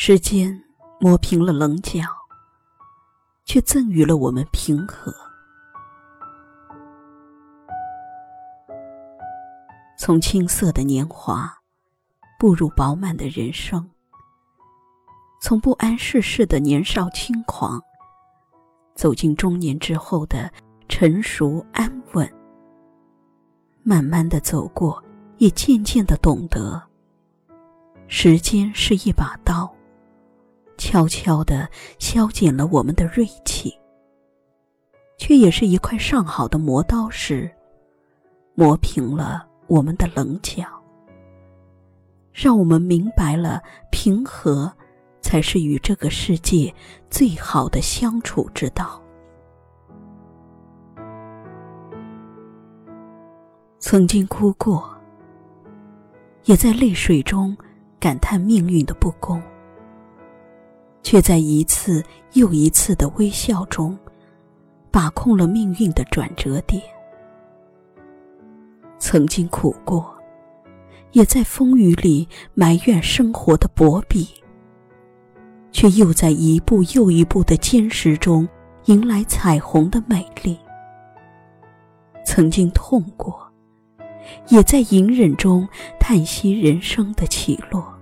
时间磨平了棱角，却赠予了我们平和。从青涩的年华步入饱满的人生，从不谙世事的年少轻狂走进中年之后的成熟安稳，慢慢的走过，也渐渐的懂得，时间是一把刀，悄悄的削减了我们的锐气，却也是一块上好的磨刀石，磨平了。我们的棱角，让我们明白了平和才是与这个世界最好的相处之道。曾经哭过，也在泪水中感叹命运的不公，却在一次又一次的微笑中把控了命运的转折点。曾经苦过，也在风雨里埋怨生活的薄壁，却又在一步又一步的坚实中迎来彩虹的美丽。曾经痛过，也在隐忍中叹息人生的起落，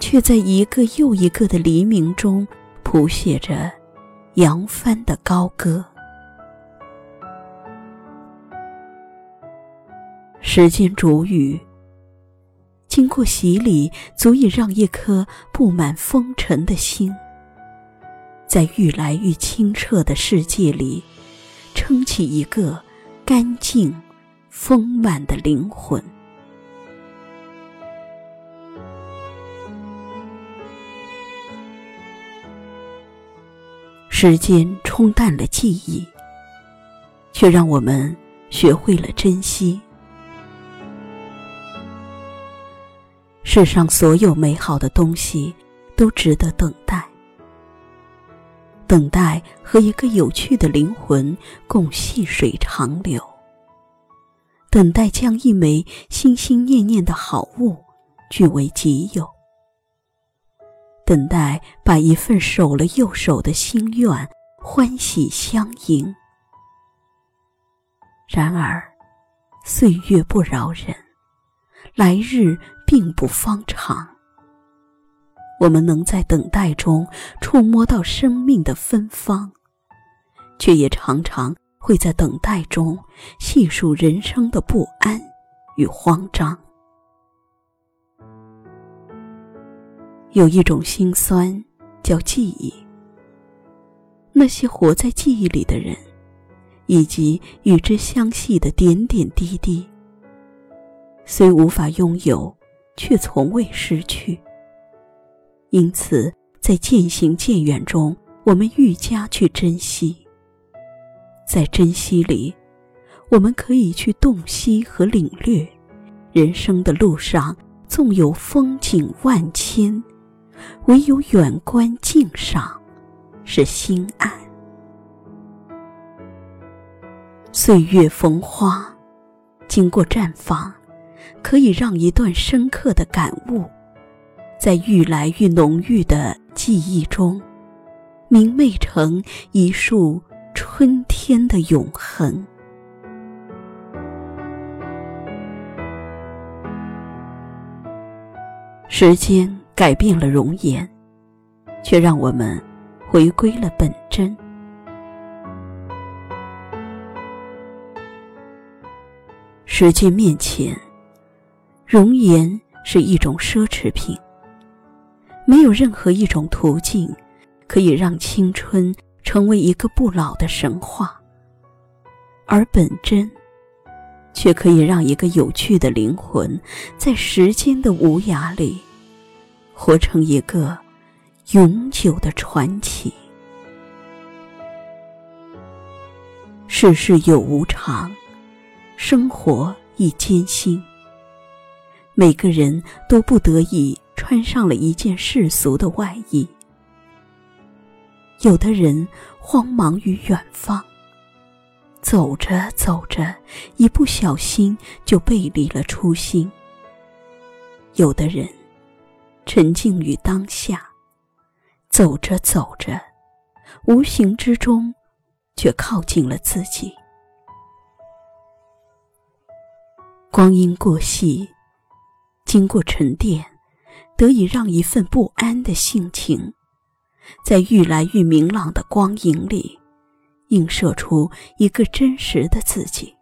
却在一个又一个的黎明中谱写着扬帆的高歌。时间煮雨，经过洗礼，足以让一颗布满风尘的心，在愈来愈清澈的世界里，撑起一个干净、丰满的灵魂。时间冲淡了记忆，却让我们学会了珍惜。世上所有美好的东西，都值得等待。等待和一个有趣的灵魂共细水长流。等待将一枚心心念念的好物据为己有。等待把一份守了又守的心愿欢喜相迎。然而，岁月不饶人，来日。并不方长。我们能在等待中触摸到生命的芬芳，却也常常会在等待中细数人生的不安与慌张。有一种心酸，叫记忆。那些活在记忆里的人，以及与之相系的点点滴滴，虽无法拥有。却从未失去。因此，在渐行渐远中，我们愈加去珍惜。在珍惜里，我们可以去洞悉和领略。人生的路上，纵有风景万千，唯有远观近赏，是心安。岁月逢花，经过绽放。可以让一段深刻的感悟，在愈来愈浓郁的记忆中，明媚成一束春天的永恒。时间改变了容颜，却让我们回归了本真。时间面前。容颜是一种奢侈品，没有任何一种途径可以让青春成为一个不老的神话，而本真，却可以让一个有趣的灵魂在时间的无涯里，活成一个永久的传奇。世事有无常，生活亦艰辛。每个人都不得已穿上了一件世俗的外衣。有的人慌忙于远方，走着走着，一不小心就背离了初心。有的人沉浸于当下，走着走着，无形之中，却靠近了自己。光阴过隙，经过沉淀，得以让一份不安的性情，在愈来愈明朗的光影里，映射出一个真实的自己。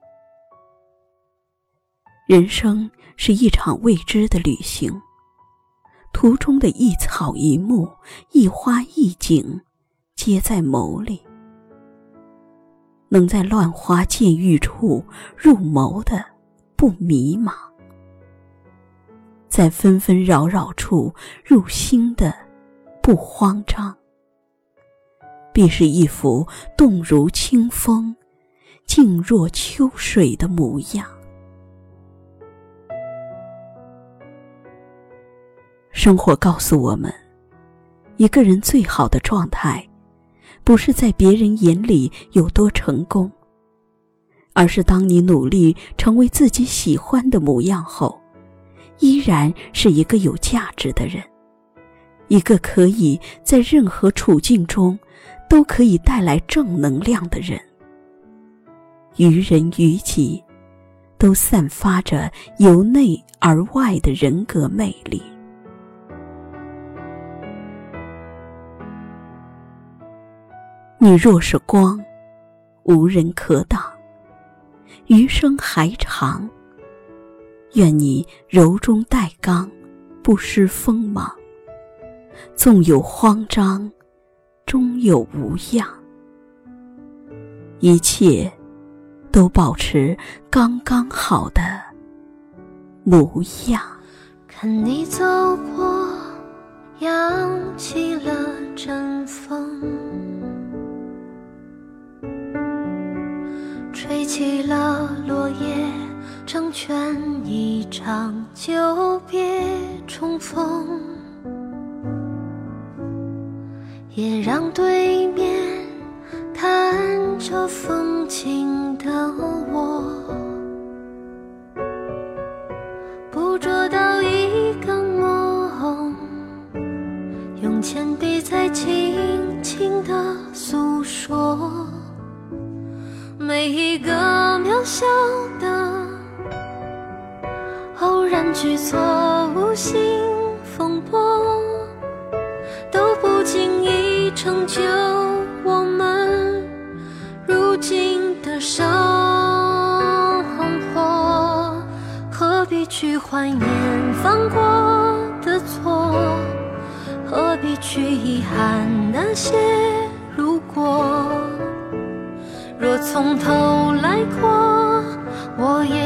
人生是一场未知的旅行，途中的一草一木、一花一景，皆在眸里。能在乱花渐欲处入眸的，不迷茫；在纷纷扰扰处入心的，不慌张。必是一幅动如清风、静若秋水的模样。生活告诉我们，一个人最好的状态，不是在别人眼里有多成功，而是当你努力成为自己喜欢的模样后，依然是一个有价值的人，一个可以在任何处境中都可以带来正能量的人。于人于己，都散发着由内而外的人格魅力。你若是光，无人可挡。余生还长，愿你柔中带刚，不失锋芒。纵有慌张，终有无恙。一切，都保持刚刚好的模样。看你走过，扬起了阵风。成全一场久别重逢，也让对面看着风景的，偶然举措，无心风波，都不经意成就我们如今的生活。何必去怀念犯过的错？何必去遗憾那些如果？若从头来过，我也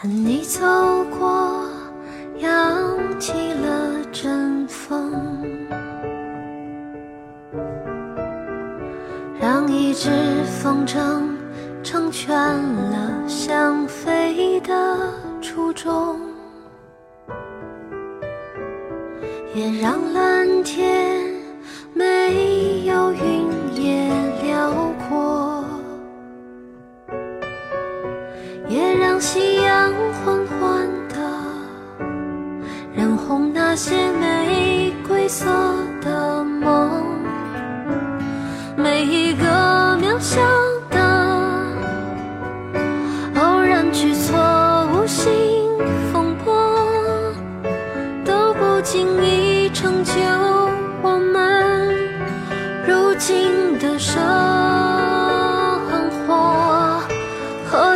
看你走过，扬起了阵风，让一只风筝成全了想飞的初衷，也让蓝天